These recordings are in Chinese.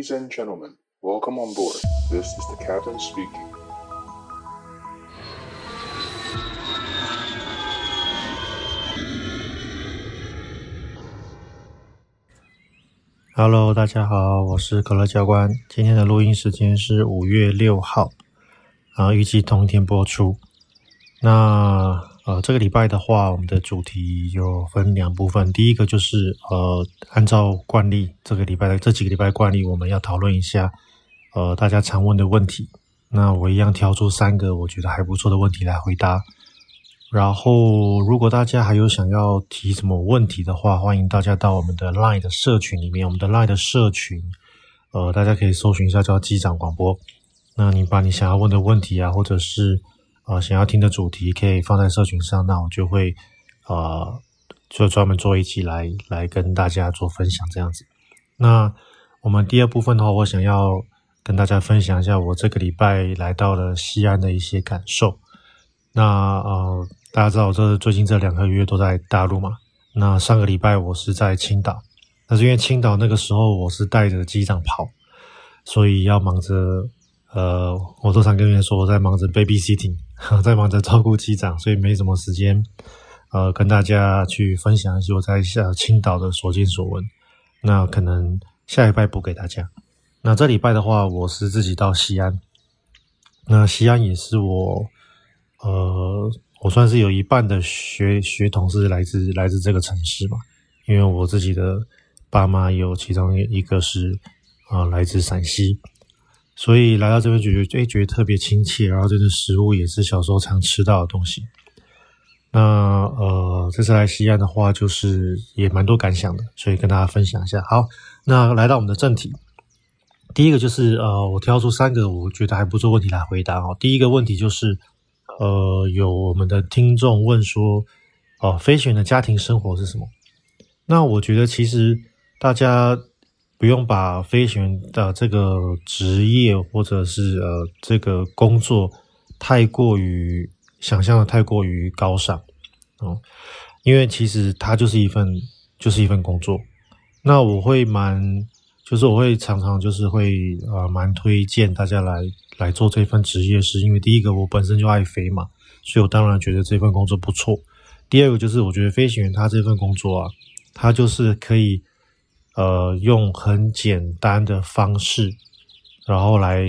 Ladies and gentlemen, welcome on board. This is the captain speaking. Hello，大家好，我是可乐教官。今天的录音时间是五月六号，啊，预计同一天播出。那呃，这个礼拜的话，我们的主题有分两部分。第一个就是呃，按照惯例，这个礼拜的这几个礼拜惯例，我们要讨论一下呃大家常问的问题。那我一样挑出三个我觉得还不错的问题来回答。然后，如果大家还有想要提什么问题的话，欢迎大家到我们的 Line 的社群里面。我们的 Line 的社群，呃，大家可以搜寻一下叫机长广播。那你把你想要问的问题啊，或者是呃想要听的主题，可以放在社群上，那我就会呃就专门做一期来来跟大家做分享这样子。那我们第二部分的话，我想要跟大家分享一下我这个礼拜来到了西安的一些感受。那呃。大家知道我，这最近这两个月都在大陆嘛。那上个礼拜我是在青岛，但是因为青岛那个时候我是带着机长跑，所以要忙着呃，我都常跟人说我在忙着 babysitting，在忙着照顾机长，所以没什么时间呃跟大家去分享一些我在下青岛的所见所闻。那可能下礼拜补给大家。那这礼拜的话，我是自己到西安。那西安也是我呃。我算是有一半的血血统是来自来自这个城市嘛，因为我自己的爸妈有其中一个是啊、呃、来自陕西，所以来到这边就觉得诶觉得特别亲切，然后这个食物也是小时候常吃到的东西。那呃这次来西安的话，就是也蛮多感想的，所以跟大家分享一下。好，那来到我们的正题，第一个就是呃我挑出三个我觉得还不错问题来回答哦。第一个问题就是。呃，有我们的听众问说，哦、飞行员的家庭生活是什么？那我觉得其实大家不用把飞行员的这个职业或者是呃这个工作太过于想象的太过于高尚哦、因为其实它就是一份就是一份工作。那我会蛮。就是我会常常就是会呃蛮推荐大家来来做这份职业，是因为第一个我本身就爱飞嘛，所以我当然觉得这份工作不错。第二个就是我觉得飞行员他这份工作啊，他就是可以呃用很简单的方式，然后来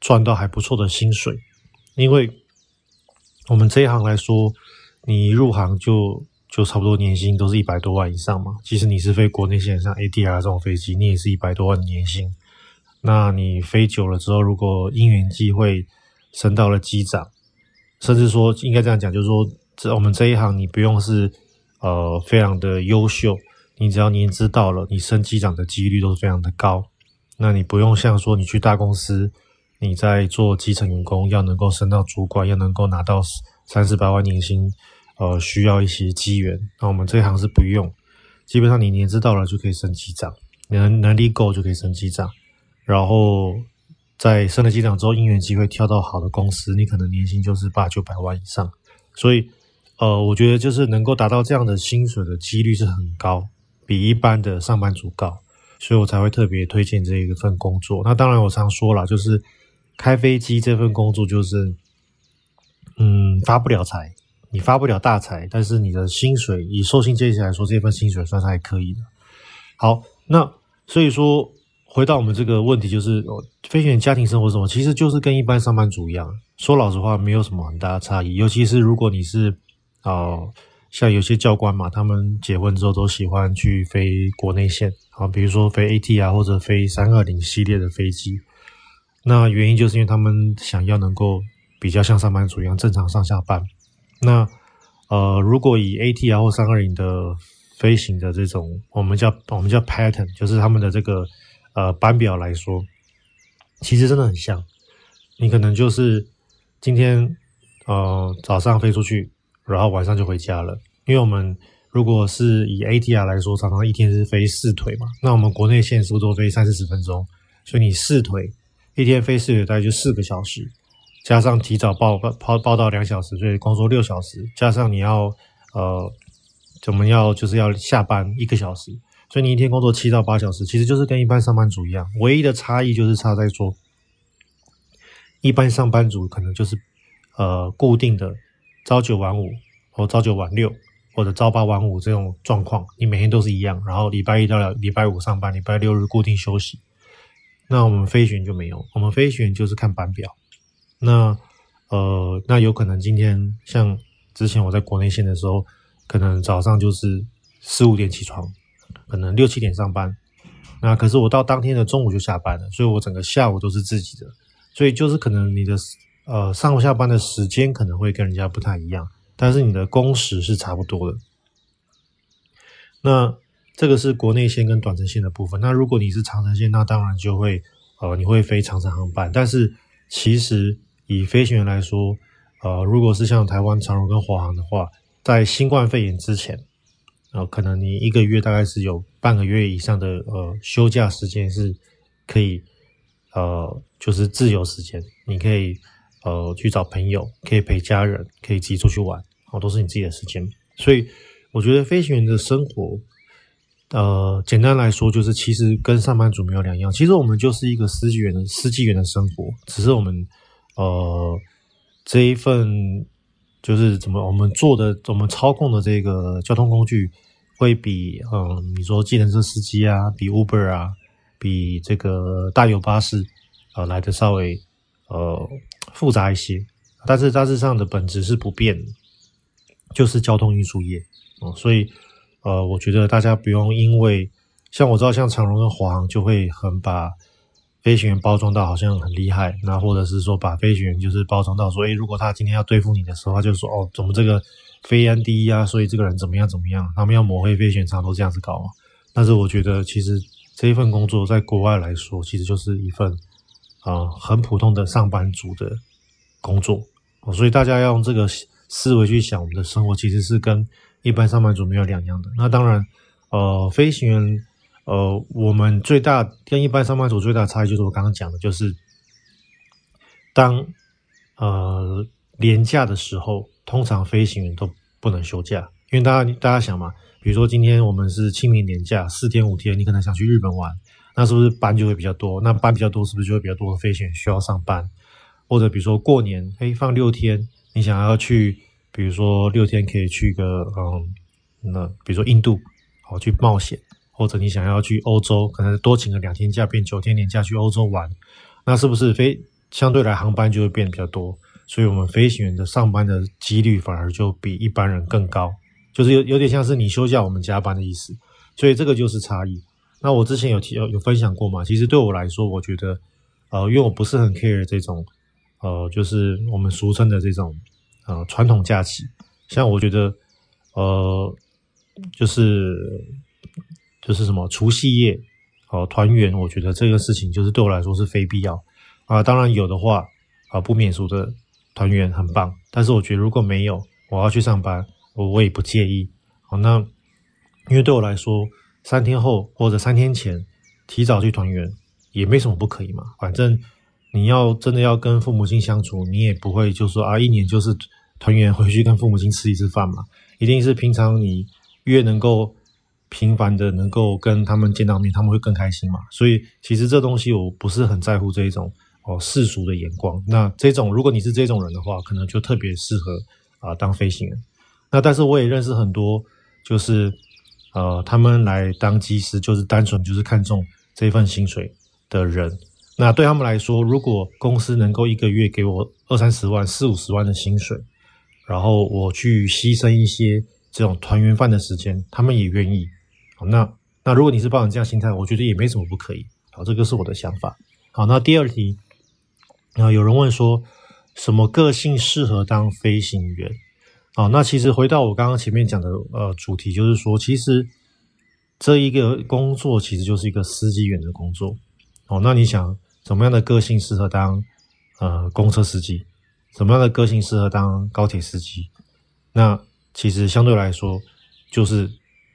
赚到还不错的薪水，因为我们这一行来说，你入行就。就差不多年薪都是一百多万以上嘛。其实你是飞国内线，像 A D R 这种飞机，你也是一百多万年薪。那你飞久了之后，如果因缘际会升到了机长，甚至说应该这样讲，就是说，这我们这一行你不用是呃非常的优秀，你只要年资到了，你升机长的几率都是非常的高。那你不用像说你去大公司，你在做基层员工，要能够升到主管，要能够拿到三四百万年薪。呃，需要一些机缘，那我们这一行是不用，基本上你年资到了就可以升机长，能能力够就可以升机长，然后在升了机长之后，因缘机会跳到好的公司，你可能年薪就是八九百万以上，所以呃，我觉得就是能够达到这样的薪水的几率是很高，比一般的上班族高，所以我才会特别推荐这一份工作。那当然我常说了，就是开飞机这份工作就是，嗯，发不了财。你发不了大财，但是你的薪水以受薪阶级来说，这份薪水算是还可以的。好，那所以说回到我们这个问题，就是飞行员家庭生活什么？其实就是跟一般上班族一样。说老实话，没有什么很大的差异。尤其是如果你是啊、呃，像有些教官嘛，他们结婚之后都喜欢去飞国内线啊，比如说飞 AT 啊，或者飞三二零系列的飞机。那原因就是因为他们想要能够比较像上班族一样正常上下班。那呃，如果以 ATR 或三二零的飞行的这种，我们叫我们叫 pattern，就是他们的这个呃班表来说，其实真的很像。你可能就是今天呃早上飞出去，然后晚上就回家了。因为我们如果是以 ATR 来说，常常一天是飞四腿嘛，那我们国内线是不是都飞三四十分钟？所以你四腿一天飞四腿，大概就四个小时。加上提早报报报到两小时，所以工作六小时。加上你要呃，怎么要就是要下班一个小时，所以你一天工作七到八小时，其实就是跟一般上班族一样，唯一的差异就是差在说，一般上班族可能就是呃固定的朝九晚五或朝九晚六或者朝八晚五这种状况，你每天都是一样，然后礼拜一到礼拜五上班，礼拜六日固定休息。那我们飞行员就没有，我们飞行员就是看班表。那呃，那有可能今天像之前我在国内线的时候，可能早上就是四五点起床。可能六七点上班，那可是我到当天的中午就下班了，所以我整个下午都是自己的，所以就是可能你的呃上下班的时间可能会跟人家不太一样，但是你的工时是差不多的。那这个是国内线跟短程线的部分。那如果你是长程线，那当然就会呃你会飞长程航班，但是其实以飞行员来说，呃如果是像台湾长荣跟华航的话，在新冠肺炎之前。呃，可能你一个月大概是有半个月以上的呃休假时间是可以呃就是自由时间，你可以呃去找朋友，可以陪家人，可以自己出去玩，哦，都是你自己的时间。所以我觉得飞行员的生活，呃，简单来说就是其实跟上班族没有两样。其实我们就是一个司机员的司机员的生活，只是我们呃这一份。就是怎么我们做的，我们操控的这个交通工具，会比嗯，你说计程车司机啊，比 Uber 啊，比这个大有巴士，呃，来的稍微呃复杂一些，但是大致上的本质是不变的，就是交通运输业，哦，所以呃，我觉得大家不用因为像我知道像长荣跟华航就会很把。飞行员包装到好像很厉害，那或者是说把飞行员就是包装到说，诶，如果他今天要对付你的时候，他就说，哦，怎么这个飞安第一啊，所以这个人怎么样怎么样，他们要抹黑飞行员，常都这样子搞嘛。但是我觉得，其实这一份工作在国外来说，其实就是一份啊、很普通的上班族的工作，所以大家要用这个思维去想，我们的生活其实是跟一般上班族没有两样的。那当然，呃，飞行员。呃，我们最大跟一般上班族最大的差异就是我刚刚讲的，就是当呃年假的时候，通常飞行员都不能休假，因为大家大家想嘛，比如说今天我们是清明年假，四天五天，你可能想去日本玩，那是不是班就会比较多？那班比较多，是不是就会比较多的飞行员需要上班？或者比如说过年，嘿，放六天，你想要去，比如说六天可以去个嗯，那比如说印度，好去冒险。或者你想要去欧洲，可能多请个两天假，变九天年假去欧洲玩，那是不是飞相对来航班就会变得比较多？所以我们飞行员的上班的几率反而就比一般人更高，就是有有点像是你休假我们加班的意思。所以这个就是差异。那我之前有提有有分享过嘛？其实对我来说，我觉得呃，因为我不是很 care 这种呃，就是我们俗称的这种呃传统假期，像我觉得呃，就是。就是什么除夕夜，哦，团圆，我觉得这个事情就是对我来说是非必要啊。当然有的话啊，不免俗的团圆很棒。但是我觉得如果没有，我要去上班，我我也不介意。好，那因为对我来说，三天后或者三天前提早去团圆也没什么不可以嘛。反正你要真的要跟父母亲相处，你也不会就说啊，一年就是团圆回去跟父母亲吃一次饭嘛。一定是平常你越能够。频繁的能够跟他们见到面，他们会更开心嘛。所以其实这东西我不是很在乎这一种哦世俗的眼光。那这种如果你是这种人的话，可能就特别适合啊、当飞行员。那但是我也认识很多，就是呃他们来当机师，就是单纯就是看中这份薪水的人。那对他们来说，如果公司能够一个月给我二三十万、四五十万的薪水，然后我去牺牲一些这种团圆饭的时间，他们也愿意。好那那如果你是抱着这样心态，我觉得也没什么不可以。好，这个是我的想法。好，那第二题，啊，有人问说，什么个性适合当飞行员？好，那其实回到我刚刚前面讲的呃主题，就是说，其实这一个工作其实就是一个司机员的工作。哦，那你想什么样的个性适合当呃公车司机？什么样的个性适合当高铁司机？那其实相对来说，就是。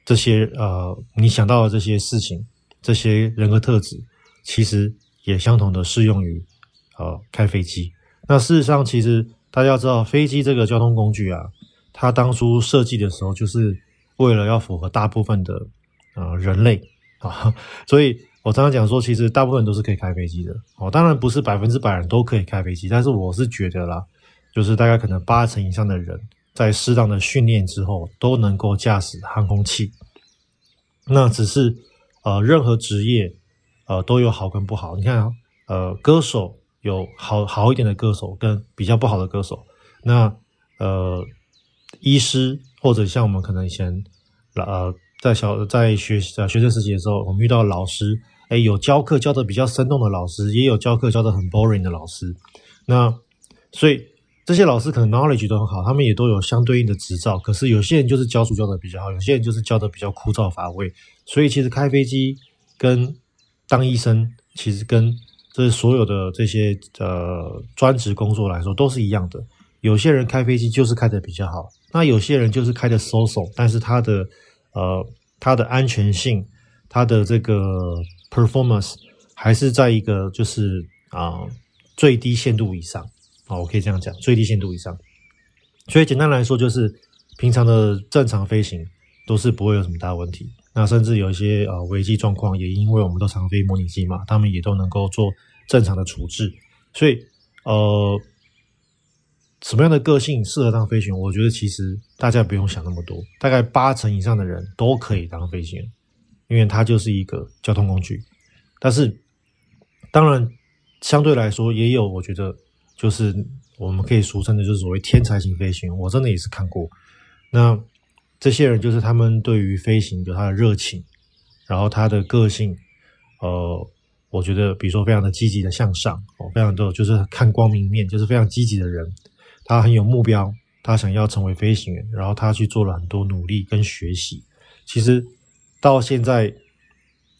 这些呃，你想到的这些事情，这些人格特质，其实也相同的适用于呃开飞机。那事实上，其实大家要知道，飞机这个交通工具啊，它当初设计的时候，就是为了要符合大部分的呃人类啊，所以我常常讲说，其实大部分人都是可以开飞机的哦。当然不是百分之百人都可以开飞机，但是我是觉得啦，就是大概可能八成以上的人在适当的训练之后都能够驾驶航空器。那只是呃，任何职业呃都有好跟不好。你看，呃，歌手有好好一点的歌手跟比较不好的歌手。那呃，医师或者像我们可能以前呃在小在学呃学生时期的时候，我们遇到老师，诶，有教课教的比较生动的老师，也有教课教的很 boring 的老师。那所以。这些老师可能 knowledge 都很好，他们也都有相对应的执照。可是有些人就是教书教的比较好，有些人就是教的比较枯燥乏味。所以其实开飞机跟当医生，其实跟这所有的这些呃专职工作来说都是一样的。有些人开飞机就是开的比较好，那有些人就是开的 so-so，但是他的呃他的安全性，他的这个 performance 还是在一个就是啊、最低限度以上。啊，我可以这样讲，最低限度以上。所以简单来说，就是平常的正常飞行都是不会有什么大问题。那甚至有一些呃危机状况，也因为我们都常飞模拟机嘛，他们也都能够做正常的处置。所以呃，什么样的个性适合当飞行员？我觉得其实大家不用想那么多，大概八成以上的人都可以当飞行员，因为它就是一个交通工具。但是当然相对来说，也有我觉得。就是我们可以俗称的，就是所谓天才型飞行员。我真的也是看过，那这些人就是他们对于飞行有他的热情，然后他的个性，呃，我觉得比如说非常的积极的向上，哦，非常的就是看光明面，就是非常积极的人。他很有目标，他想要成为飞行员，然后他去做了很多努力跟学习。其实到现在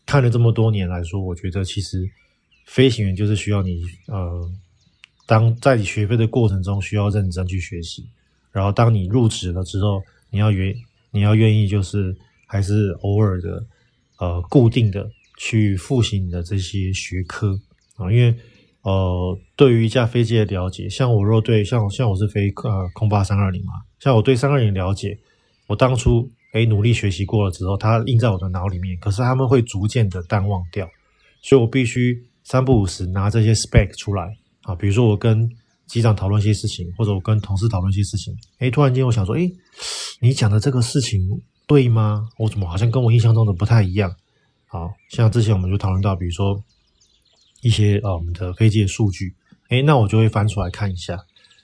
看了这么多年来说，我觉得其实飞行员就是需要你，呃。当在你学飞的过程中，需要认真去学习，然后当你入职了之后，你要愿你要愿意就是还是偶尔的呃固定的去复习你的这些学科啊，因为呃对于一架飞机的了解，像我若对像像我是飞呃空巴三二零嘛，像我对三二零了解，我当初诶努力学习过了之后，它印在我的脑里面，可是他们会逐渐的淡忘掉，所以我必须三不五时拿这些 spec 出来。啊，比如说我跟机长讨论一些事情，或者我跟同事讨论一些事情，诶，突然间我想说，诶，你讲的这个事情对吗？我怎么好像跟我印象中的不太一样？好，像之前我们就讨论到，比如说一些呃我们的飞机的数据，诶，那我就会翻出来看一下。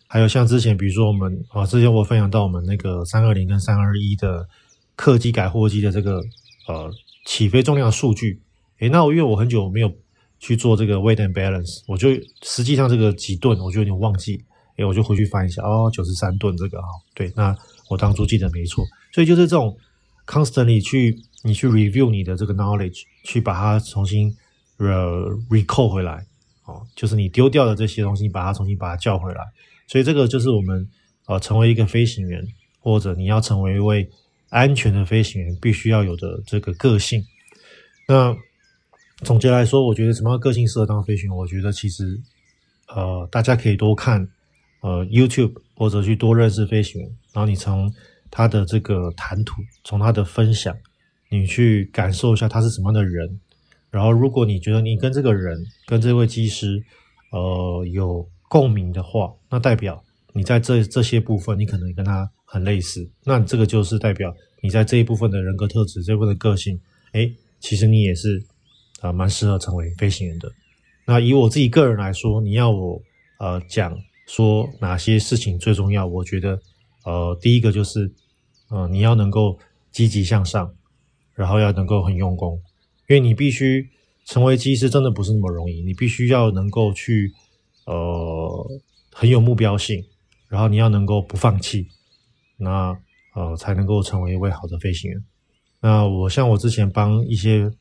还有像之前，比如说我们啊，之前我分享到我们那个三二零跟三二一的客机改货机的这个呃起飞重量数据，诶，那我因为我很久没有。去做这个 weight and balance，我就实际上这个几吨，我就有点忘记，诶，我就回去翻一下，哦，九十三吨这个啊，对，那我当初记得没错，所以就是这种 constantly 去你去 review 你的这个 knowledge，去把它重新呃 recall 回来，哦，就是你丢掉的这些东西，把它重新把它叫回来，所以这个就是我们呃成为一个飞行员，或者你要成为一位安全的飞行员，必须要有的这个个性，那。总结来说，我觉得什么样个性适合当飞行员？我觉得其实，呃，大家可以多看呃 YouTube，或者去多认识飞行员，然后你从他的这个谈吐，从他的分享，你去感受一下他是什么样的人。然后，如果你觉得你跟这个人、跟这位机师，呃，有共鸣的话，那代表你在这这些部分，你可能跟他很类似。那这个就是代表你在这一部分的人格特质、这部分的个性，诶，其实你也是。啊，蛮适合成为飞行员的。那以我自己个人来说，你要我呃讲说哪些事情最重要？我觉得呃，第一个就是呃，你要能够积极向上，然后要能够很用功，因为你必须成为机师，真的不是那么容易。你必须要能够去呃很有目标性，然后你要能够不放弃，那呃才能够成为一位好的飞行员。那我像我之前帮一些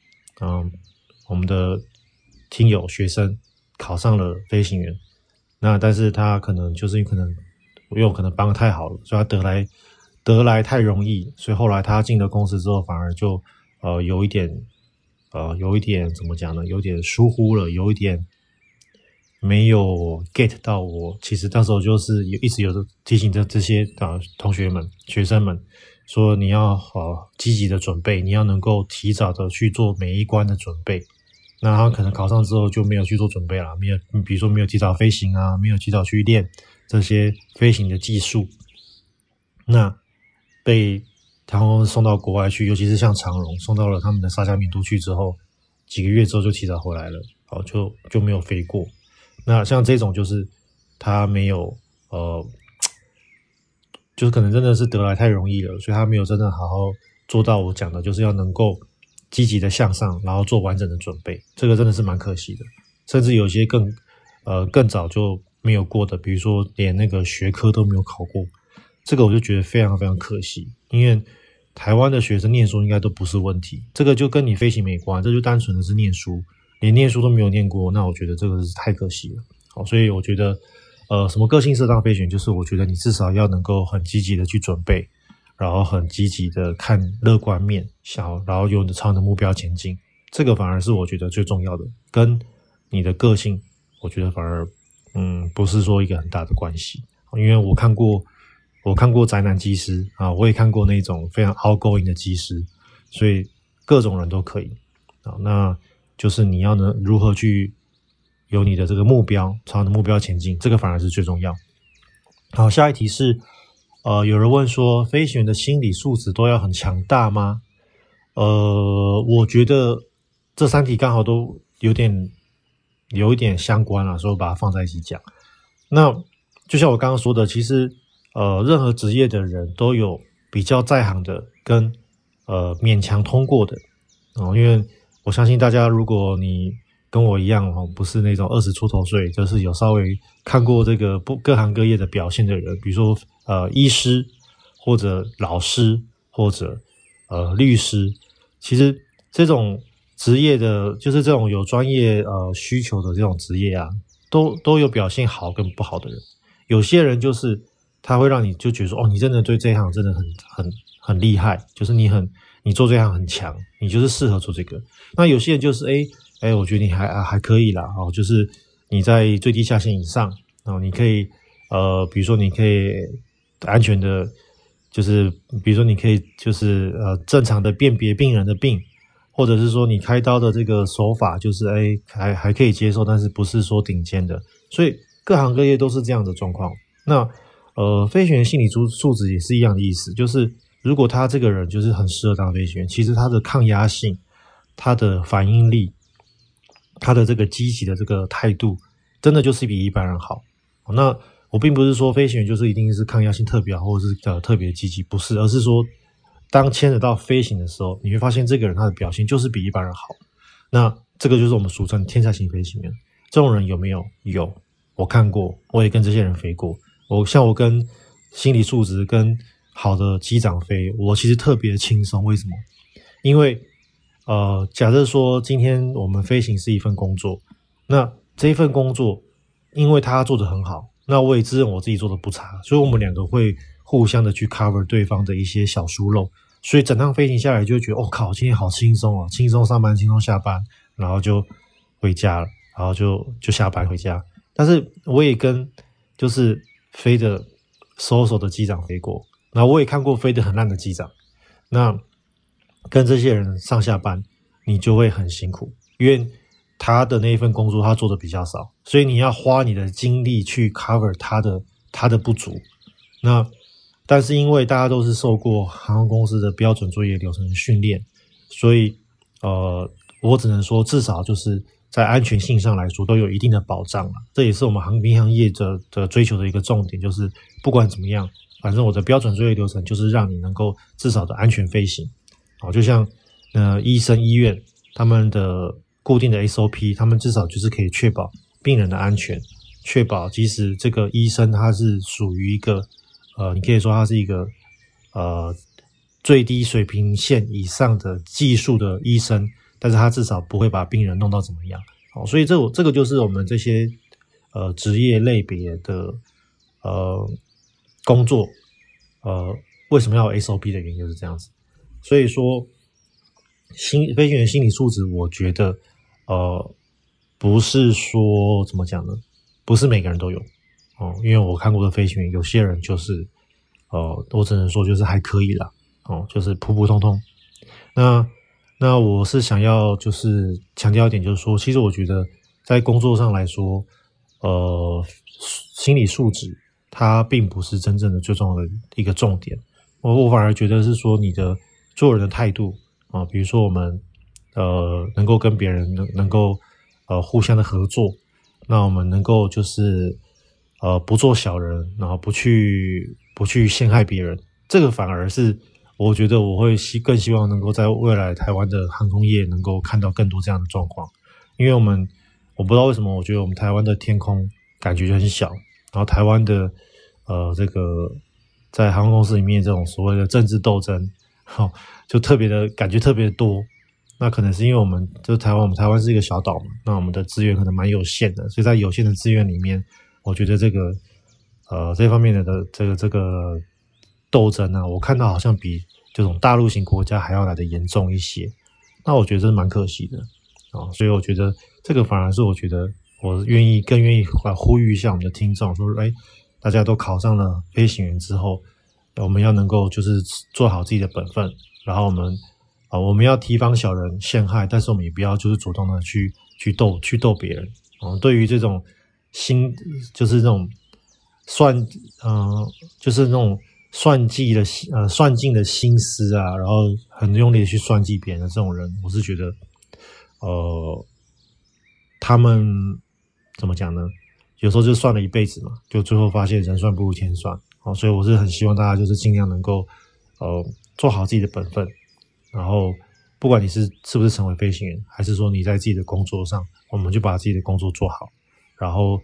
嗯。我们的听友学生考上了飞行员，那但是他可能就是可能我可能帮的太好了，所以他得来得来太容易，所以后来他进了公司之后，反而就呃有一点呃有一点怎么讲呢？有点疏忽了，有一点没有 get 到我。其实到时候就是有一直有提醒着这些啊同学们学生们，说你要呃积极的准备，你要能够提早的去做每一关的准备。那他可能考上之后就没有去做准备了，没有，比如说没有提早飞行啊，没有提早去练这些飞行的技术，那被然后送到国外去，尤其是像长荣送到了他们的沙加缅度去之后，几个月之后就提早回来了，好，就就没有飞过。那像这种就是他没有呃。就是可能真的是得来太容易了，所以他没有真的好好做到我讲的，就是要能够积极的向上，然后做完整的准备。这个真的是蛮可惜的，甚至有些更呃更早就没有过的，比如说连那个学科都没有考过，这个我就觉得非常非常可惜。因为台湾的学生念书应该都不是问题，这个就跟你飞行没关，这就单纯的是念书，连念书都没有念过，那我觉得这个是太可惜了。好，所以我觉得。呃，什么个性适当飞行？就是我觉得你至少要能够很积极的去准备，然后很积极的看乐观面，想然后有朝你的目标前进，这个反而是我觉得最重要的。跟你的个性，我觉得反而嗯不是说一个很大的关系。因为我看过，我看过宅男机师啊，我也看过那种非常 outgoing 的机师，所以各种人都可以啊。那就是你要能如何去。有你的这个目标，朝你的目标前进，这个反而是最重要。好，下一题是，呃，有人问说，飞行员的心理素质都要很强大吗？呃，我觉得这三题刚好都有点有一点相关了，所以我把它放在一起讲。那就像我刚刚说的，其实呃，任何职业的人都有比较在行的跟呃勉强通过的哦，因为我相信大家，如果你跟我一样哦，不是那种二十出头岁，就是有稍微看过这个不各行各业的表现的人，比如说呃医师或者老师或者呃律师，其实这种职业的，就是这种有专业呃需求的这种职业啊，都都有表现好跟不好的人。有些人就是他会让你就觉得说，哦，你真的对这一行真的很很很厉害，就是你很你做这一行很强，你就是适合做这个。那有些人就是诶哎，我觉得你还还可以啦，哦，就是你在最低下限以上，然哦，你可以，呃，比如说你可以安全的，就是比如说你可以就是呃正常的辨别病人的病，或者是说你开刀的这个手法就是哎还还可以接受，但是不是说顶尖的，所以各行各业都是这样的状况。那呃，飞行员心理素素质也是一样的意思，就是如果他这个人就是很适合当飞行员，其实他的抗压性、他的反应力。他的这个积极的这个态度，真的就是比一般人好。那我并不是说飞行员就是一定是抗压性特别好，或者是呃特别积极，不是，而是说当牵扯到飞行的时候，你会发现这个人他的表现就是比一般人好。那这个就是我们俗称天才型飞行员。这种人有没有？有，我看过，我也跟这些人飞过。我像我跟心理素质跟好的机长飞，我其实特别轻松。为什么？因为。呃，假设说今天我们飞行是一份工作，那这一份工作，因为他做得很好，那我也自认我自己做的不差，所以我们两个会互相的去 cover 对方的一些小疏漏，所以整趟飞行下来就觉得，哦靠，今天好轻松哦，轻松上班，轻松下班，然后就回家了，然后就就下班回家。但是我也跟就是飞的熟手的机长飞过，那我也看过飞得很烂的机长，那。跟这些人上下班，你就会很辛苦，因为他的那一份工作他做的比较少，所以你要花你的精力去 cover 他的他的不足。那但是因为大家都是受过航空公司的标准作业流程训练，所以呃，我只能说至少就是在安全性上来说都有一定的保障了。这也是我们航民航业者的追求的一个重点，就是不管怎么样，反正我的标准作业流程就是让你能够至少的安全飞行。好，就像呃医生医院他们的固定的 SOP，他们至少就是可以确保病人的安全，确保即使这个医生他是属于一个呃，你可以说他是一个呃最低水平线以上的技术的医生，但是他至少不会把病人弄到怎么样。哦，所以这这个就是我们这些呃职业类别的呃工作呃为什么要有 SOP 的原因就是这样子。所以说，心飞行员心理素质，我觉得，呃，不是说怎么讲呢？不是每个人都有哦，因为我看过的飞行员，有些人就是，呃，我只能说就是还可以啦。哦，就是普普通通。那那我是想要就是强调一点，就是说，其实我觉得在工作上来说，呃，心理素质它并不是真正的最重要的一个重点。我我反而觉得是说你的做人的态度啊，比如说我们呃能够跟别人能能够呃互相的合作，那我们能够就是呃不做小人，然后不去不去陷害别人，这个反而是我觉得我会希更希望能够在未来台湾的航空业能够看到更多这样的状况，因为我们我不知道为什么我觉得我们台湾的天空感觉就很小，然后台湾的呃这个。在航空公司里面，这种所谓的政治斗争，哈，就特别的感觉特别多。那可能是因为我们就台湾，我们台湾是一个小岛嘛，那我们的资源可能蛮有限的，所以在有限的资源里面，我觉得这个呃这方面的的这个这个斗争呢，我看到好像比这种大陆型国家还要来的严重一些。那我觉得蛮可惜的啊，所以我觉得这个反而是我觉得我愿意更愿意呼吁一下我们的听众说，哎。大家都考上了飞行员之后，我们要能够就是做好自己的本分，然后我们啊，我们要提防小人陷害，但是我们也不要就是主动的去去斗去斗别人。嗯，对于这种心就是那种算嗯、就是那种算计的心呃算尽的心思啊，然后很用力的去算计别人的这种人，我是觉得呃，他们怎么讲呢？有时候就算了一辈子嘛，就最后发现人算不如天算，好，所以我是很希望大家就是尽量能够，呃，做好自己的本分，然后不管你是是不是成为飞行员，还是说你在自己的工作上，我们就把自己的工作做好，然后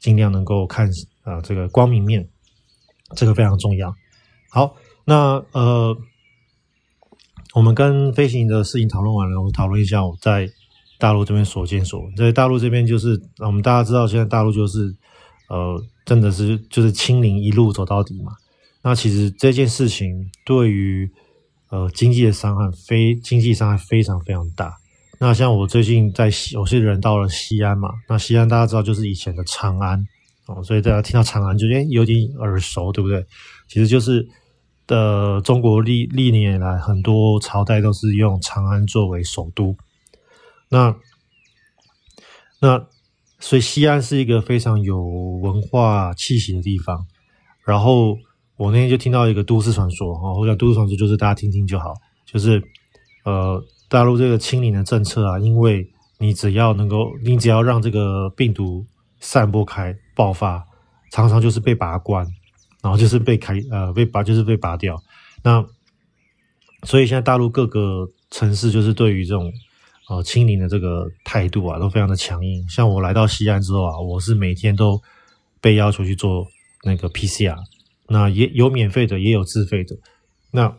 尽量能够看啊、这个光明面，这个非常重要。好，那呃，我们跟飞行的事情讨论完了，我讨论一下我在。大陆这边所见所闻，在大陆这边就是，我们大家知道，现在大陆就是，呃，真的是就是清零一路走到底嘛。那其实这件事情对于呃经济的伤害非经济伤害非常非常大。那像我最近在西，有些人到了西安嘛，那西安大家知道就是以前的长安哦，所以大家听到长安就觉得有点耳熟，对不对？其实就是的，呃，中国历历年以来很多朝代都是用长安作为首都。那那所以西安是一个非常有文化气息的地方。然后我那天就听到一个都市传说哈，我想都市传说就是大家听听就好，就是呃大陆这个清零的政策啊，因为你只要能够，你只要让这个病毒散播开爆发，常常就是被拔关，然后就是被开呃被拔就是被拔掉。那所以现在大陆各个城市就是对于这种。呃，清零的这个态度啊，都非常的强硬。像我来到西安之后啊，我是每天都被要求去做那个 PCR，那也有免费的，也有自费的。那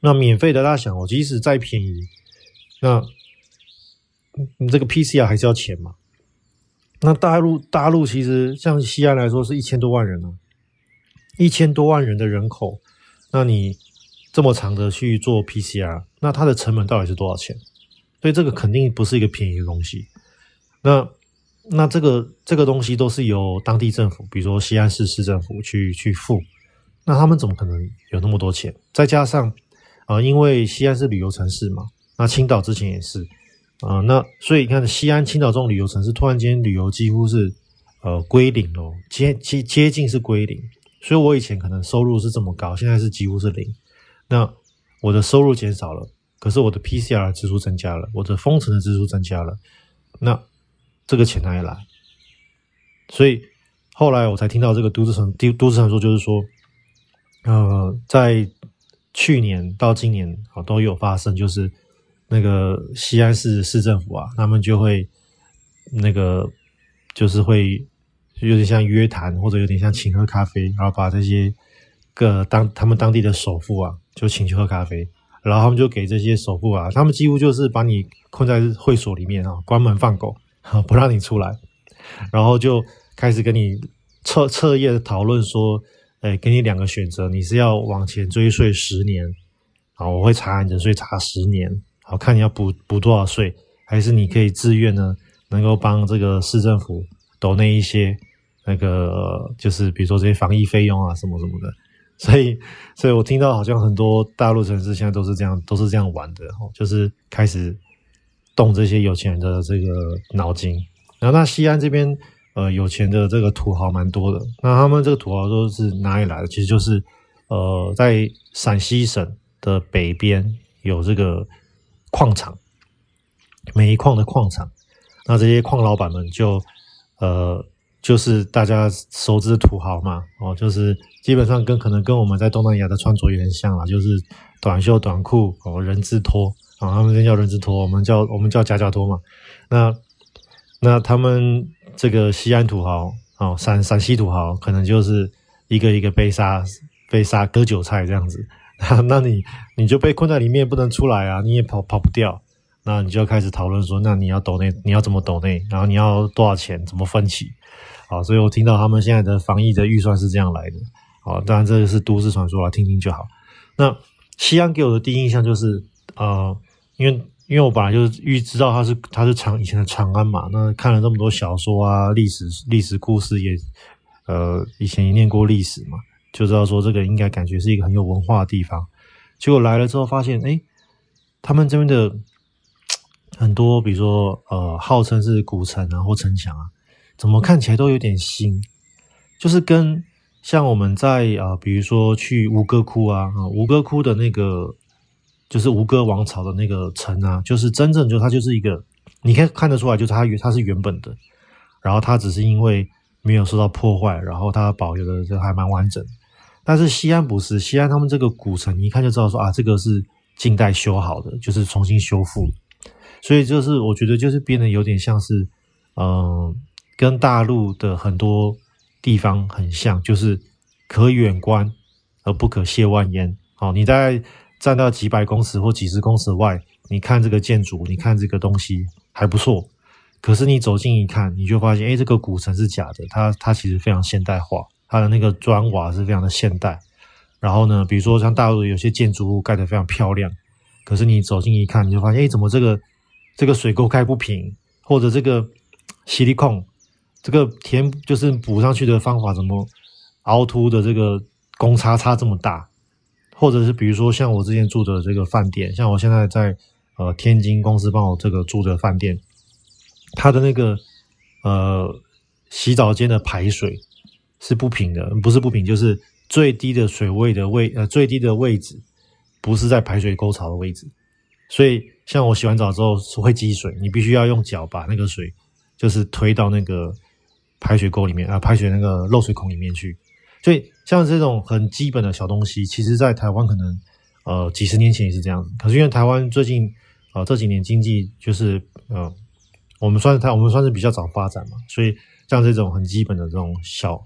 那免费的，大家想，我即使再便宜，那你这个 PCR 还是要钱嘛？那大陆大陆其实像西安来说是一千多万人啊，一千多万人的人口，那你这么长的去做 PCR，那它的成本到底是多少钱？所以这个肯定不是一个便宜的东西。那那这个这个东西都是由当地政府，比如说西安市市政府去去付。那他们怎么可能有那么多钱？再加上啊、因为西安是旅游城市嘛，那青岛之前也是啊、那所以你看西安、青岛这种旅游城市，突然间旅游几乎是呃归零哦，接接接近是归零。所以我以前可能收入是这么高，现在是几乎是零。那我的收入减少了。可是我的 PCR 支出增加了，我的封城的支出增加了，那这个钱哪里来？所以后来我才听到这个都市传都市传说，就是说，呃，在去年到今年啊都有发生，就是那个西安市市政府啊，他们就会那个就是会有点像约谈，或者有点像请喝咖啡，然后把这些个当他们当地的首富啊，就请去喝咖啡。然后他们就给这些首富啊，他们几乎就是把你困在会所里面啊，关门放狗，不让你出来，然后就开始跟你彻彻夜的讨论说，哎，给你两个选择，你是要往前追税十年，啊，我会查你的税查十年，好看你要补补多少税，还是你可以自愿呢，能够帮这个市政府抖那一些那个就是比如说这些防疫费用啊什么什么的，所以，所以我听到好像很多大陆城市现在都是这样，都是这样玩的，就是开始动这些有钱人的这个脑筋。然后，那西安这边，呃，有钱的这个土豪蛮多的。那他们这个土豪都是哪里来的？其实就是，呃，在陕西省的北边有这个矿场，煤矿的矿场。那这些矿老板们就，呃。就是大家熟知的土豪嘛，哦，就是基本上跟可能跟我们在东南亚的穿着有点像啦，就是短袖短裤哦，人字拖啊，他们这叫人字拖，我们叫我们叫夹脚拖嘛。那那他们这个西安土豪哦，陕陕西土豪可能就是一个一个被杀被杀割韭菜这样子，那你你就被困在里面不能出来啊，你也跑跑不掉，那你就要开始讨论说，那你要抖内你要怎么抖内，然后你要多少钱，怎么分期？好，所以我听到他们现在的防疫的预算是这样来的。好，当然这个是都市传说啊，听听就好。那西安给我的第一印象就是，呃，因为因为我本来就是预知道它是它是长以前的长安嘛，那看了这么多小说啊，历史历史故事也，呃，以前也念过历史嘛，就知道说这个应该感觉是一个很有文化的地方。结果来了之后发现，哎，他们这边的很多，比如说呃，号称是古城啊或城墙啊。怎么看起来都有点新，就是跟像我们在啊、比如说去吴哥窟啊，啊吴哥窟的那个就是吴哥王朝的那个城啊，就是真正就它就是一个，你可以看得出来，就是它它是原本的，然后它只是因为没有受到破坏，然后它保留的就还蛮完整。但是西安不是，西安他们这个古城，你一看就知道说啊，这个是近代修好的，就是重新修复，所以就是我觉得就是变得有点像是嗯。跟大陆的很多地方很像，就是可远观而不可亵玩焉。好，你大概站到几百公尺或几十公尺外，你看这个建筑，你看这个东西还不错。可是你走近一看，你就发现，哎，这个古城是假的，它它其实非常现代化，它的那个砖瓦是非常的现代。然后呢，比如说像大陆有些建筑物盖得非常漂亮，可是你走近一看，你就发现，哎，怎么这个这个水沟盖不平，或者这个吸力控。这个填就是补上去的方法，怎么凹凸的这个公差差这么大？或者是比如说像我之前住的这个饭店，像我现在在呃天津公司帮我这个住的饭店，它的那个呃洗澡间的排水是不平的，不是不平，就是最低的水位的位呃最低的位置不是在排水沟槽的位置，所以像我洗完澡之后是会积水，你必须要用脚把那个水就是推到那个。排水沟里面啊，排水那个漏水孔里面去，所以像这种很基本的小东西，其实在台湾可能呃几十年前也是这样子。可是因为台湾最近啊、这几年经济就是呃我们算是台我们算是比较早发展嘛，所以像这种很基本的这种小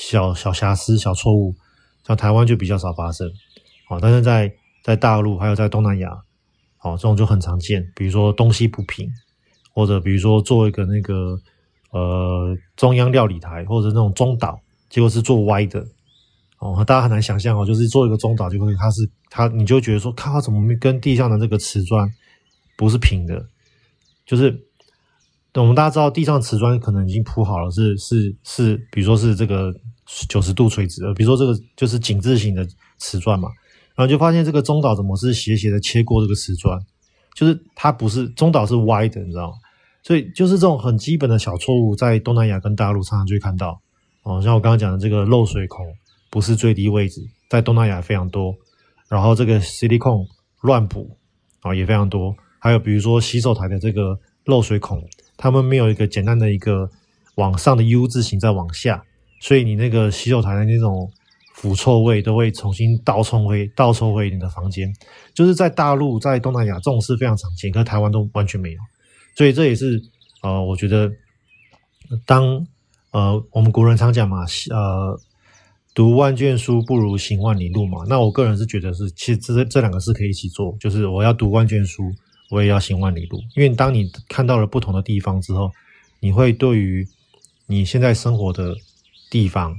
小小瑕疵、小错误，像台湾就比较少发生。好，但是在在大陆还有在东南亚，好这种就很常见，比如说东西不平，或者比如说做一个那个。呃，中央料理台或者那种中岛，结果是做歪的哦，大家很难想象哦，就是做一个中岛，结果它是它，你就觉得说，它，怎么跟地上的这个瓷砖不是平的？就是我们大家知道，地上瓷砖可能已经铺好了，是是是，比如说是这个九十度垂直的，比如说这个就是井字形的瓷砖嘛，然后就发现这个中岛怎么是斜斜的切过这个瓷砖，就是它不是中岛是歪的，你知道吗？所以就是这种很基本的小错误，在东南亚跟大陆常常就会看到哦。像我刚刚讲的这个漏水孔不是最低位置，在东南亚非常多。然后这个矽利康乱补啊也非常多。还有比如说洗手台的这个漏水孔，他们没有一个简单的一个往上的 U 字形再往下，所以你那个洗手台的那种腐臭味都会重新倒冲回倒抽回你的房间。就是在大陆在东南亚这种事非常常见，可台湾都完全没有。所以这也是呃，我觉得当呃我们古人常讲嘛，呃，读万卷书不如行万里路嘛。那我个人是觉得是，其实这这两个是可以一起做，就是我要读万卷书，我也要行万里路。因为当你看到了不同的地方之后，你会对于你现在生活的地方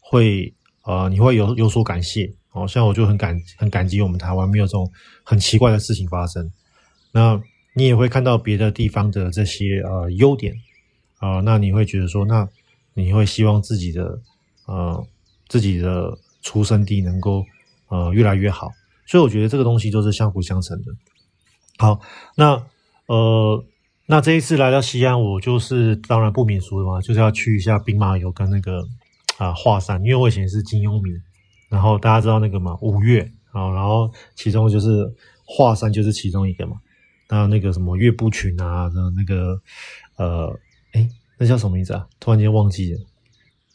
会呃，你会有有所感谢。哦，像我就很感很感激我们台湾没有这种很奇怪的事情发生。那。你也会看到别的地方的这些呃优点啊、那你会觉得说，那你会希望自己的呃自己的出生地能够呃越来越好。所以我觉得这个东西都是相辅相成的。好，那呃，那这一次来到西安，我就是当然不免俗的嘛，就是要去一下兵马俑跟那个啊华山，因为我以前是金庸迷。然后大家知道那个嘛，五岳啊，然后其中就是华山就是其中一个嘛。那那个什么岳不群啊，那个呃，诶，那叫什么名字啊？突然间忘记了。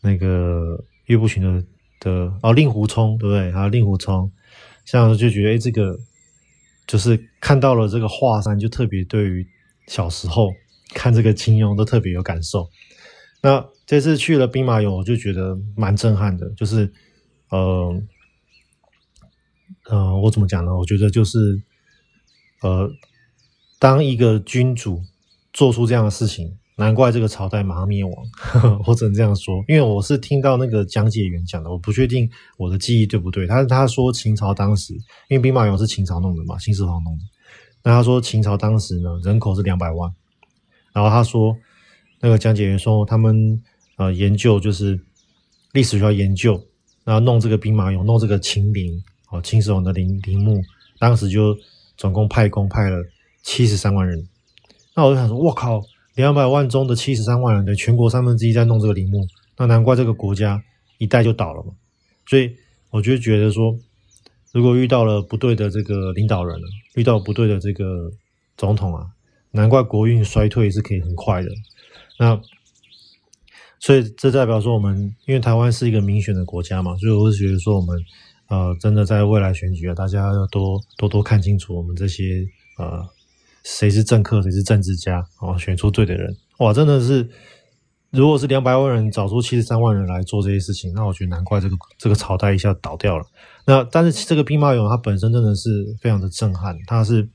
那个岳不群的的哦，令狐冲对不对？还有令狐冲。像就觉得，哎，这个就是看到了这个华山，就特别对于小时候看这个金庸都特别有感受。那这次去了兵马俑，我就觉得蛮震撼的。就是，呃，呃，我怎么讲呢？我觉得就是，呃，当一个君主做出这样的事情。难怪这个朝代马上灭亡，呵呵，我只能这样说，因为我是听到那个讲解员讲的，我不确定我的记忆对不对。他他说秦朝当时，因为兵马俑是秦朝弄的嘛，秦始皇弄的。那他说秦朝当时呢，人口是两百万，然后他说那个讲解员说他们呃研究就是历史需要研究，然后弄这个兵马俑，弄这个秦陵哦，秦始皇的陵陵墓，当时就总共派工派了七十三万人。那我就想说，我靠！两百万中的七十三万人的全国三分之一在弄这个陵墓，那难怪这个国家一代就倒了嘛。所以我就觉得说，如果遇到了不对的这个领导人，遇到不对的这个总统啊，难怪国运衰退是可以很快的。那所以这代表说，我们因为台湾是一个民选的国家嘛，所以我是觉得说，我们呃真的在未来选举啊，大家要多多多看清楚我们这些呃。谁是政客，谁是政治家？哦，选出对的人，哇，真的是，如果是两百万人找出七十三万人来做这些事情，那我觉得难怪这个这个朝代一下倒掉了。那但是这个兵马俑它本身真的是非常的震撼，它是，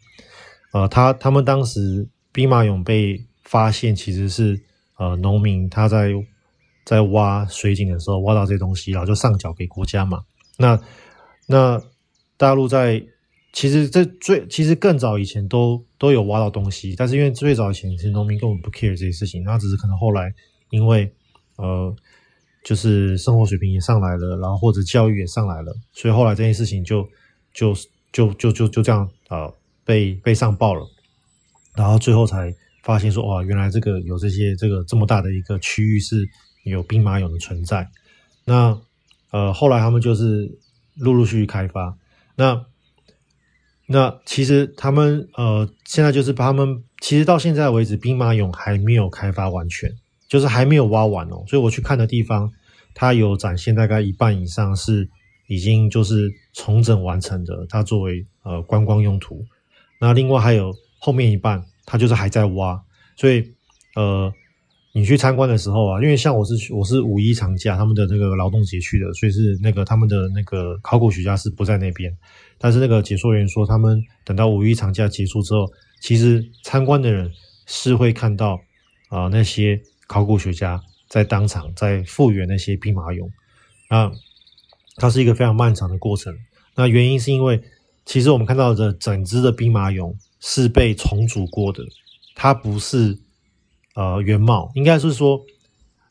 呃，他他们当时兵马俑被发现，其实是呃农民他在在挖水井的时候挖到这些东西，然后就上缴给国家嘛。那那大陆在。其实这最其实更早以前都都有挖到东西，但是因为最早以前其实农民根本不 care 这些事情，那只是可能后来因为呃就是生活水平也上来了，然后或者教育也上来了，所以后来这件事情就就就就就就这样啊、被被上报了，然后最后才发现说哇原来这个有这些这个这么大的一个区域是有兵马俑的存在，那呃后来他们就是陆陆续续开发那。那其实他们呃，现在就是他们，其实到现在为止，兵马俑还没有开发完全，就是还没有挖完哦。所以我去看的地方，它有展现大概一半以上是已经就是重整完成的，它作为呃观光用途。那另外还有后面一半，它就是还在挖，所以呃。你去参观的时候啊，因为像我是我是五一长假，他们的那个劳动节去的，所以是那个他们的那个考古学家是不在那边。但是那个解说员说，他们等到五一长假结束之后，其实参观的人是会看到啊、那些考古学家在当场在复原那些兵马俑啊，它是一个非常漫长的过程。那原因是因为其实我们看到的整只的兵马俑是被重组过的，它不是。呃，原貌应该是说，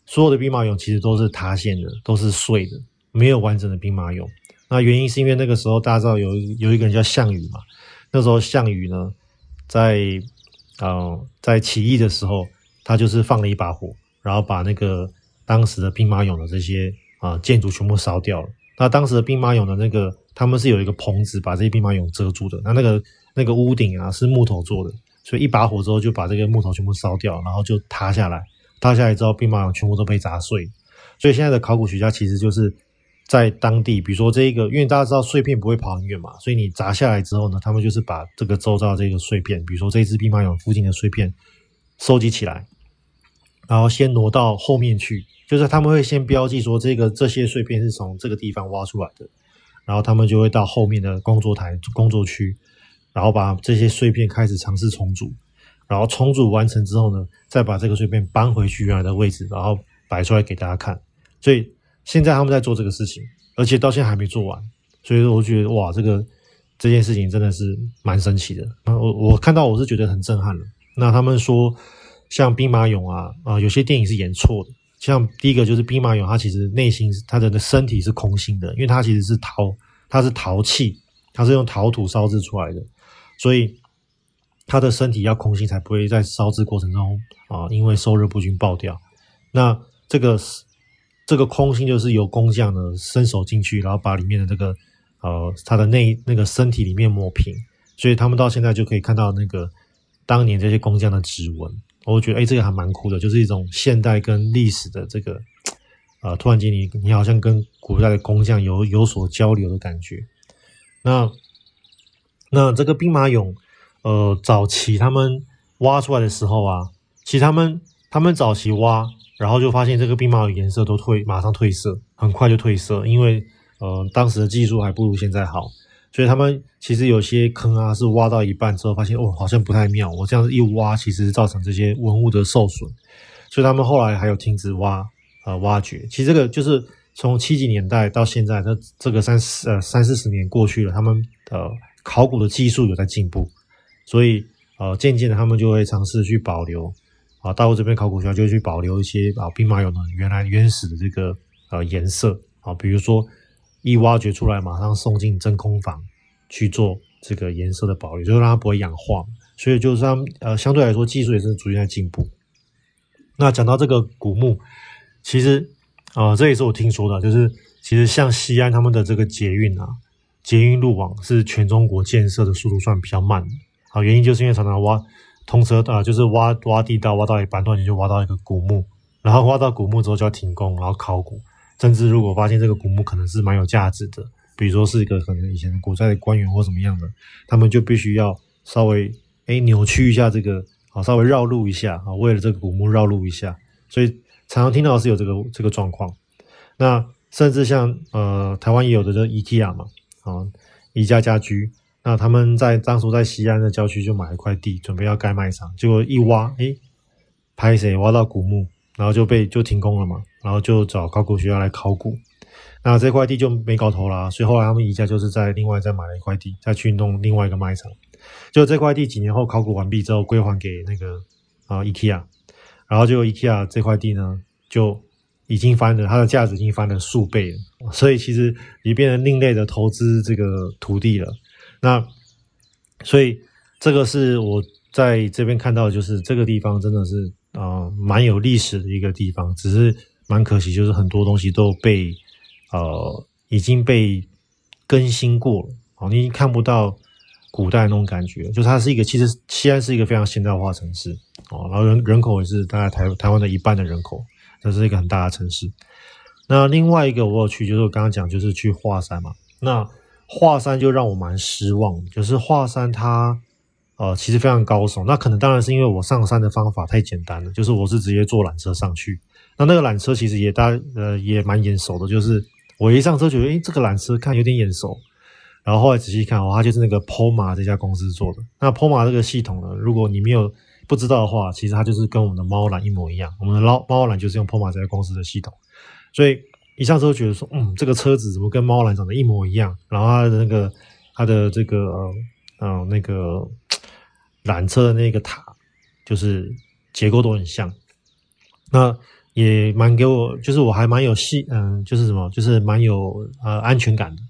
所有的兵马俑其实都是塌陷的，都是碎的，没有完整的兵马俑。那原因是因为那个时候大家知道有有一个人叫项羽嘛，那时候项羽呢，在呃在起义的时候，他就是放了一把火，然后把那个当时的兵马俑的这些啊、建筑全部烧掉了。那当时的兵马俑的那个他们是有一个棚子把这些兵马俑遮住的，那那个那个屋顶啊是木头做的。所以一把火之后，就把这个木头全部烧掉，然后就塌下来。塌下来之后，兵马俑全部都被砸碎。所以现在的考古学家其实就是在当地，比如说这一个，因为大家知道碎片不会跑很远嘛，所以你砸下来之后呢，他们就是把这个周遭这个碎片，比如说这只兵马俑附近的碎片收集起来，然后先挪到后面去，就是他们会先标记说这个这些碎片是从这个地方挖出来的，然后他们就会到后面的工作台、工作区。然后把这些碎片开始尝试重组，然后重组完成之后呢，再把这个碎片搬回去原来的位置，然后摆出来给大家看。所以现在他们在做这个事情，而且到现在还没做完。所以说我觉得哇，这个这件事情真的是蛮神奇的。我我看到我是觉得很震撼了。那他们说，像兵马俑啊啊，有些电影是演错的，像第一个就是兵马俑，它其实内心它的身体是空心的，因为它其实是陶，它是陶器，它是用陶土烧制出来的，所以它的身体要空心，才不会在烧制过程中啊，因为受热不均爆掉。那这个这个空心就是由工匠呢伸手进去，然后把里面的这个呃它的内那个身体里面磨平，所以他们到现在就可以看到那个当年这些工匠的指纹。我觉得，哎，这个还蛮酷的，就是一种现代跟历史的这个，呃，突然间你你好像跟古代的工匠有有所交流的感觉。那那这个兵马俑，呃，早期他们挖出来的时候啊，其实他们他们早期挖，然后就发现这个兵马俑颜色都褪，马上褪色，很快就褪色，因为呃当时的技术还不如现在好。所以他们其实有些坑啊，是挖到一半之后发现哦，好像不太妙。我这样一挖，其实造成这些文物的受损。所以他们后来还有停止挖呃挖掘。其实这个就是从七几年代到现在，这这个三四呃三四十年过去了，他们呃考古的技术有在进步，所以呃渐渐的他们就会尝试去保留啊，大陆这边考古学家就会去保留一些啊兵马俑的原来原始的这个呃颜色啊，比如说。一挖掘出来，马上送进真空房去做这个颜色的保留，就是让它不会氧化。所以就是它呃，相对来说技术也是逐渐在进步。那讲到这个古墓，其实呃，这也是我听说的，就是其实像西安他们的这个捷运啊，捷运路网是全中国建设的速度算比较慢的。好，原因就是因为常常挖通车啊，就是挖挖地道，挖到一半突然间就挖到一个古墓，然后挖到古墓之后就要停工，然后考古。甚至如果发现这个古墓可能是蛮有价值的，比如说是一个可能以前古代的官员或什么样的，他们就必须要稍微诶扭曲一下这个，啊稍微绕路一下啊，为了这个古墓绕路一下，所以常常听到是有这个这个状况。那甚至像呃台湾也有的这 IKEA 嘛，啊宜家家居，那他们在当初在西安的郊区就买了一块地，准备要盖卖场，结果一挖，诶拍谁挖到古墓，然后就被就停工了嘛。然后就找考古学家来考古，那这块地就没搞头啦，所以后来他们宜家就是在另外再买了一块地，再去弄另外一个卖场。就这块地几年后考古完毕之后归还给那个啊 IKEA，然后就 IKEA 这块地呢就已经翻了，它的价值已经翻了数倍了，所以其实也变成另类的投资这个土地了。那所以这个是我在这边看到，就是这个地方真的是啊、呃、蛮有历史的一个地方，只是。蛮可惜，就是很多东西都被呃已经被更新过了，哦，你已经看不到古代那种感觉。就它是一个，其实西安是一个非常现代化城市哦，然后人人口也是大概台台湾的一半的人口，这是一个很大的城市。那另外一个我有去，就是我刚刚讲，就是去华山嘛。那华山就让我蛮失望，就是华山它呃其实非常高耸，那可能当然是因为我上山的方法太简单了，就是我是直接坐缆车上去。那那个缆车其实也大呃也蛮眼熟的，就是我一上车觉得，诶这个缆车看有点眼熟，然后后来仔细看哦，它就是那个 POMA 这家公司做的。那 POMA 这个系统呢，如果你没有不知道的话，其实它就是跟我们的猫缆一模一样。我们的猫猫缆就是用 POMA 这家公司的系统，所以一上车觉得说，嗯，这个车子怎么跟猫缆长得一模一样？然后它的那个它的这个呃呃那个缆车的那个塔，就是结构都很像。那也蛮给我，就是我还蛮有戏，嗯，就是什么，就是蛮有呃安全感的。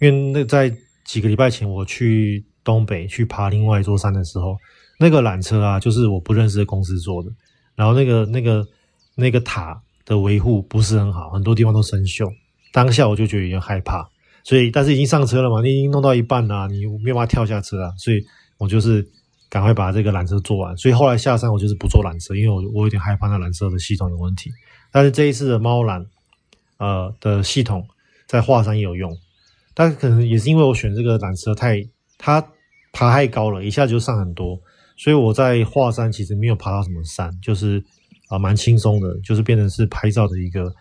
因为那在几个礼拜前我去东北去爬另外一座山的时候，那个缆车啊，就是我不认识的公司做的，然后那个那个那个塔的维护不是很好，很多地方都生锈。当下我就觉得有点害怕，所以但是已经上车了嘛，你已经弄到一半啦，你没办法跳下车啊，所以我就是。赶快把这个缆车做完，所以后来下山我就是不坐缆车，因为我我有点害怕那缆车的系统有问题。但是这一次的猫缆，呃的系统在华山也有用，但是可能也是因为我选这个缆车太它爬太高了，一下就上很多，所以我在华山其实没有爬到什么山，就是啊蛮轻松的，就是变成是拍照的一个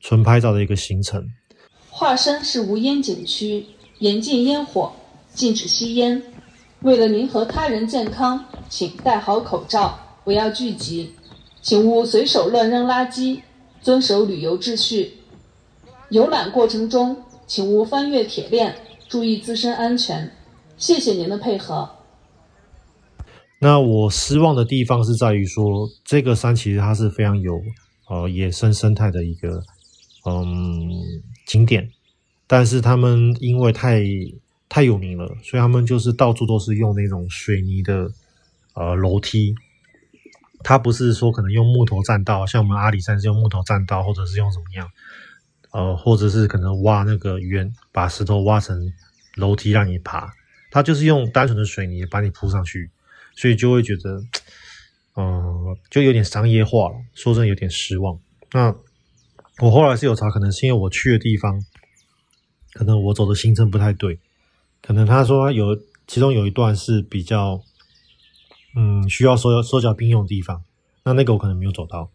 纯拍照的一个行程。华山是无烟景区，严禁烟火，禁止吸烟。为了您和他人健康，请戴好口罩，不要聚集，请勿随手乱扔垃圾，遵守旅游秩序。游览过程中，请勿翻越铁链，注意自身安全。谢谢您的配合。那我失望的地方是在于说，这个山其实它是非常有呃野生生态的一个嗯景点，但是他们因为太太有名了，所以他们就是到处都是用那种水泥的呃楼梯。它不是说可能用木头栈道，像我们阿里山是用木头栈道，或者是用什么样，呃，或者是可能挖那个圆，把石头挖成楼梯让你爬。它就是用单纯的水泥把你铺上去，所以就会觉得，嗯、就有点商业化了。说真的，有点失望。那我后来是有查，可能是因为我去的地方，可能我走的行程不太对，可能他说有其中有一段是比较。嗯，需要手手脚并用的地方，那那个我可能没有走到，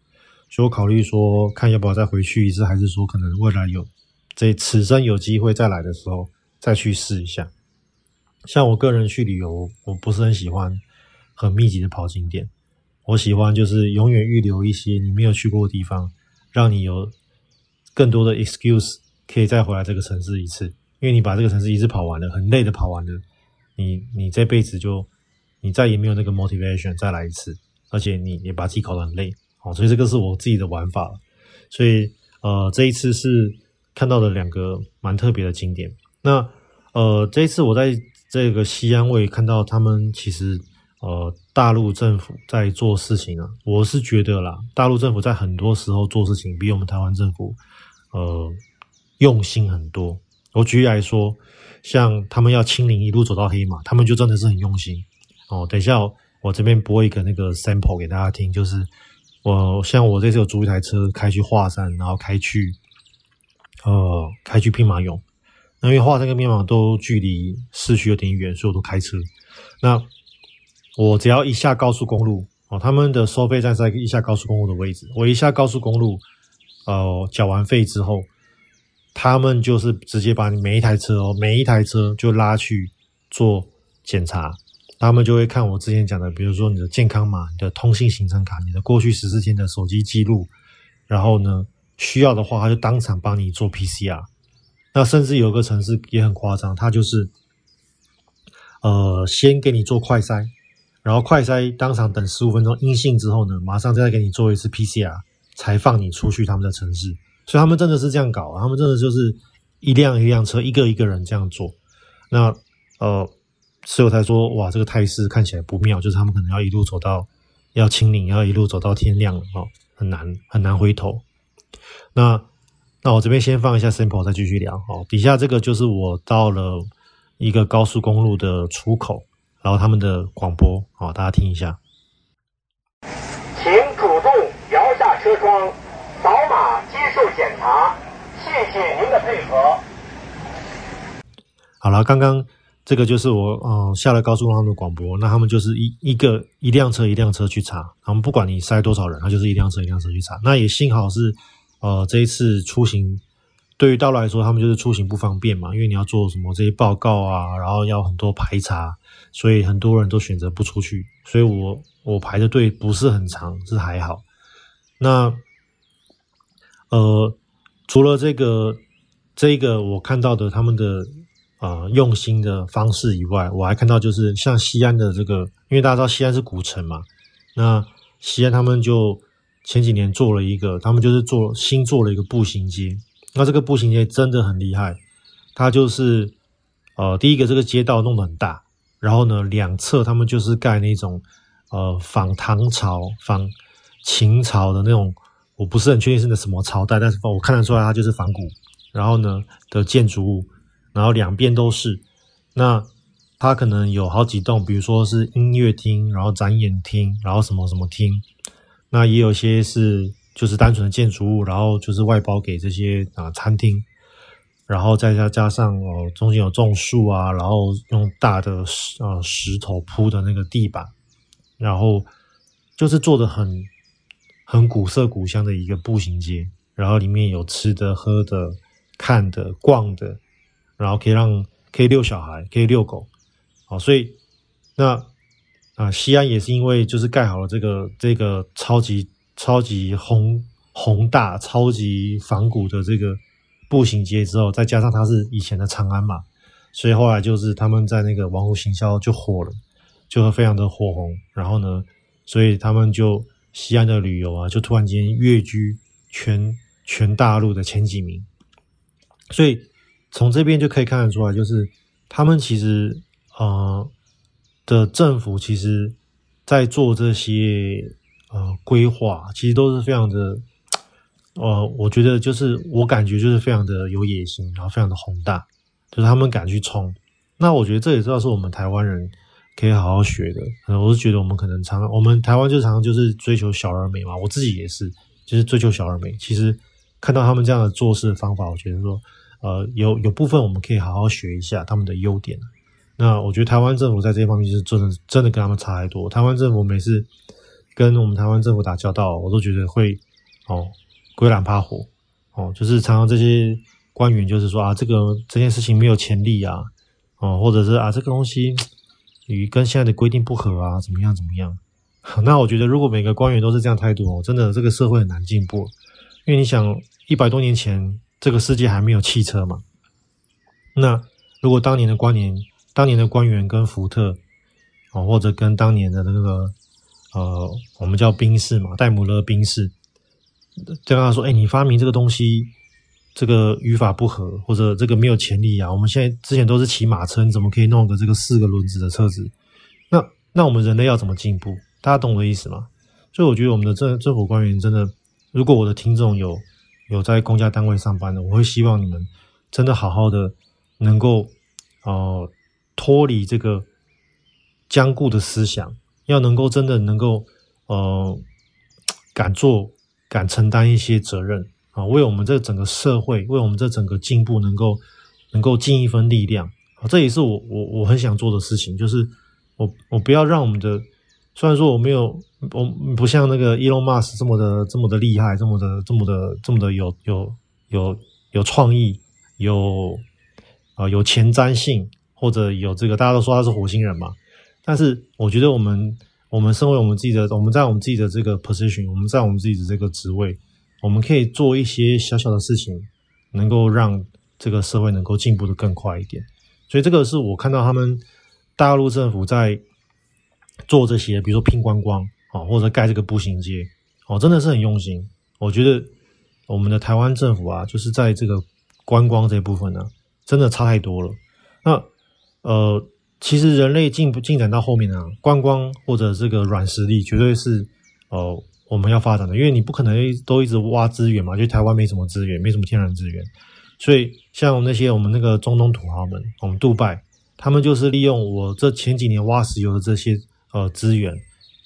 所以我考虑说，看要不要再回去一次，还是说可能未来有这此生有机会再来的时候再去试一下。像我个人去旅游，我不是很喜欢很密集的跑景点，我喜欢就是永远预留一些你没有去过的地方，让你有更多的 excuse 可以再回来这个城市一次，因为你把这个城市一次跑完了，很累的跑完了，你你这辈子就。你再也没有那个 motivation 再来一次，而且你也把自己搞得很累，哦，所以这个是我自己的玩法了。所以呃，这一次是看到了两个蛮特别的景点。那呃，这一次我在这个西安，我也看到他们其实呃，大陆政府在做事情啊，我是觉得啦，大陆政府在很多时候做事情比我们台湾政府呃用心很多。我举例来说，像他们要清零一路走到黑马，他们就真的是很用心。哦，等一下，我这边播一个那个 sample 给大家听，就是我像我这次有租一台车开去华山，然后开去呃开去兵马俑，那因为华山跟兵马俑都距离市区有点远，所以我都开车。那我只要一下高速公路哦，他们的收费站在一下高速公路的位置，我一下高速公路，呃，缴完费之后，他们就是直接把你每一台车哦，每一台车就拉去做检查。他们就会看我之前讲的，比如说你的健康码、你的通信行程卡、你的过去十四天的手机记录，然后呢，需要的话，他就当场帮你做 PCR。那甚至有个城市也很夸张，他就是，呃，先给你做快筛，然后快筛当场等十五分钟阴性之后呢，马上再给你做一次 PCR，才放你出去他们的城市。所以他们真的是这样搞，他们真的就是一辆一辆车，一个一个人这样做。那呃。所以我才说，哇，这个态势看起来不妙，就是他们可能要一路走到要清零，要一路走到天亮了哦，很难很难回头。那那我这边先放一下 sample，再继续聊哦。底下这个就是我到了一个高速公路的出口，然后他们的广播，好，大家听一下。请主动摇下车窗，扫码接受检查，谢谢您的配合。好了，刚刚。这个就是我，呃，下了高速公路的广播，那他们就是一一个一辆车一辆车去查，他们不管你塞多少人，他就是一辆车一辆车去查。那也幸好是，呃，这一次出行对于大陆来说，他们就是出行不方便嘛，因为你要做什么这些报告啊，然后要很多排查，所以很多人都选择不出去。所以我我排的队不是很长，是还好。那呃，除了这个这个我看到的他们的。啊、呃，用心的方式以外，我还看到就是像西安的这个，因为大家知道西安是古城嘛，那西安他们就前几年做了一个，他们就是做新做了一个步行街，那这个步行街真的很厉害，它就是呃第一个这个街道弄得很大，然后呢两侧他们就是盖那种呃仿唐朝、仿秦朝的那种，我不是很确定是那什么朝代，但是我看得出来它就是仿古，然后呢的建筑物。然后两边都是，那它可能有好几栋，比如说是音乐厅，然后展演厅，然后什么什么厅，那也有些是就是单纯的建筑物，然后就是外包给这些啊、餐厅，然后再加加上哦中间有种树啊，然后用大的石呃石头铺的那个地板，然后就是做的很很古色古香的一个步行街，然后里面有吃的、喝的、看的、逛的。然后可以让可以遛小孩，可以遛狗，好，所以那啊、西安也是因为就是盖好了这个这个超级超级宏宏大、超级仿古的这个步行街之后，再加上它是以前的长安嘛，所以后来就是他们在那个网络行销就火了，就会非常的火红。然后呢，所以他们就西安的旅游啊，就突然间跃居全全大陆的前几名。所以从这边就可以看得出来，就是他们其实呃的政府其实在做这些呃规划，其实都是非常的呃，我觉得就是我感觉就是非常的有野心，然后非常的宏大，就是他们敢去冲。那我觉得这也知道是我们台湾人可以好好学的。我是觉得我们可能常常，我们台湾就常常就是追求小而美嘛，我自己也是，就是追求小而美。其实看到他们这样的做事的方法，我觉得说。呃，有有部分我们可以好好学一下他们的优点。那我觉得台湾政府在这方面就是真的真的跟他们差太多。台湾政府每次跟我们台湾政府打交道，我都觉得会哦龟懒怕火哦，就是常常这些官员就是说啊，这个这件事情没有潜力啊，哦，或者是啊这个东西与跟现在的规定不合啊，怎么样怎么样。那我觉得如果每个官员都是这样态度哦，真的这个社会很难进步，因为你想一百多年前。这个世界还没有汽车嘛？那如果当年的官员、当年的官员跟福特，哦，或者跟当年的那个呃，我们叫宾士嘛，戴姆勒宾士，就跟他说：“哎，你发明这个东西，这个语法不合，或者这个没有潜力啊！我们现在之前都是骑马车，你怎么可以弄个这个四个轮子的车子？那那我们人类要怎么进步？大家懂我的意思吗？所以我觉得我们的政政府官员真的，如果我的听众有。有在公家单位上班的，我会希望你们真的好好的，能够呃脱离这个僵固的思想，要能够真的能够呃敢做敢承担一些责任啊，为我们这整个社会，为我们这整个进步能够能够尽一份力量啊，这也是我我我很想做的事情，就是我我不要让我们的。虽然说我没有，我不像那个伊隆马斯这么的这么的厉害，这么的这么的这么的有有有有创意，有啊、有前瞻性，或者有这个大家都说他是火星人嘛。但是我觉得我们我们身为我们自己的，我们在我们自己的这个 position，我们在我们自己的这个职位，我们可以做一些小小的事情，能够让这个社会能够进步得更快一点。所以这个是我看到他们大陆政府在。做这些，比如说拼观光啊，或者盖这个步行街，哦，真的是很用心。我觉得我们的台湾政府啊，就是在这个观光这部分呢，真的差太多了。那呃，其实人类进进展到后面啊，观光或者这个软实力，绝对是呃我们要发展的。因为你不可能都一直挖资源嘛，就台湾没什么资源，没什么天然资源，所以像那些我们那个中东土豪们，我们杜拜，他们就是利用我这前几年挖石油的这些。呃，资源，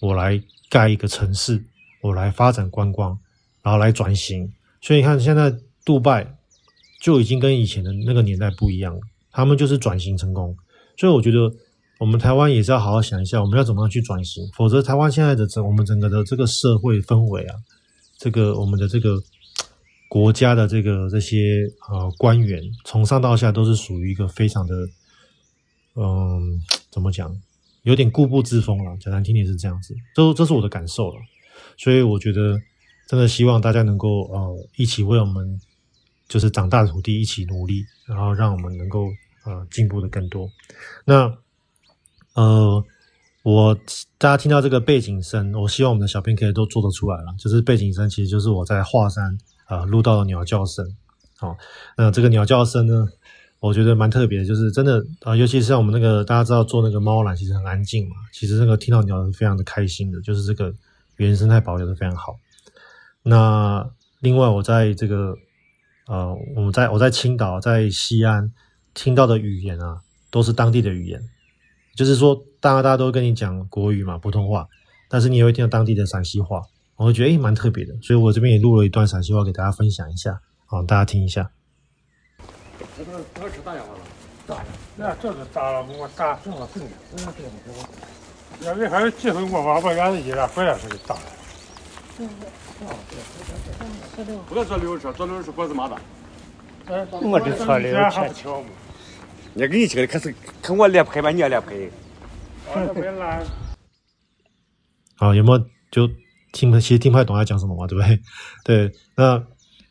我来盖一个城市，我来发展观光，然后来转型。所以你看，现在杜拜就已经跟以前的那个年代不一样了，他们就是转型成功。所以我觉得，我们台湾也是要好好想一下，我们要怎么样去转型。否则，台湾现在的整我们整个的这个社会氛围啊，这个我们的这个国家的这个这些呃官员，从上到下都是属于一个非常的，嗯、怎么讲？有点固步自封了，讲难听点是这样子，这这是我的感受了，所以我觉得真的希望大家能够呃一起为我们就是长大的土地一起努力，然后让我们能够呃进步的更多。那呃我大家听到这个背景声，我希望我们的小编可以都做得出来了，就是背景声其实就是我在华山啊、录到的鸟叫声。好，那这个鸟叫声呢，我觉得蛮特别的，就是真的啊、尤其是像我们那个大家知道做那个猫缆，其实很安静嘛。其实那个听到鸟是非常的开心的，就是这个原生态保留的非常好。那另外，我在这个呃，我们在我在青岛，在西安听到的语言啊，都是当地的语言，就是说，大家大家都跟你讲国语嘛，普通话，但是你也会听到当地的陕西话，我会觉得诶蛮特别的。所以我这边也录了一段陕西话给大家分享一下，好，大家听一下。这个这个是大洋了，大洋。那这个大了，我大正了正了，嗯对对对。那你还有机会，我把把原来一来回来是给大了。嗯，不要坐六车，坐溜车脖子麻的。我这车里有钱桥嘛。你给你去的可是看我来拍吧，你也来拍。好，有没有就听其实听不太懂他讲什么嘛，对不对？对，那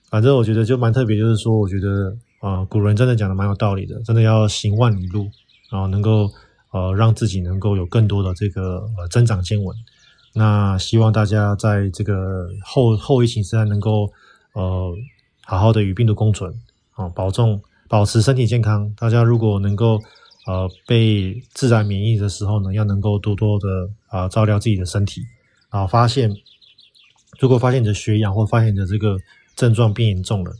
反正我觉得就蛮特别，就是说我觉得。啊、古人真的讲的蛮有道理的，真的要行万里路，然后能够呃让自己能够有更多的这个呃增长见闻。那希望大家在这个后后疫情时代能够呃好好的与病毒共存啊，保重，保持身体健康。大家如果能够呃被自然免疫的时候呢，要能够多多的啊、呃、照料自己的身体啊，发现如果发现你的血氧或发现你的这个症状变严重了。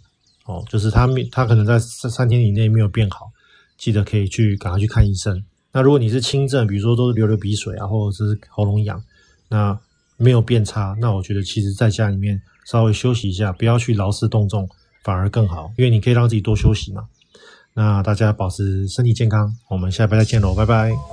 哦，就是他他可能在三三天以内没有变好，记得可以去赶快去看医生。那如果你是轻症，比如说都是流流鼻水啊，或者是喉咙痒，那没有变差，那我觉得其实在家里面稍微休息一下，不要去劳师动众，反而更好，因为你可以让自己多休息嘛。那大家保持身体健康，我们下一拜再见喽，拜拜。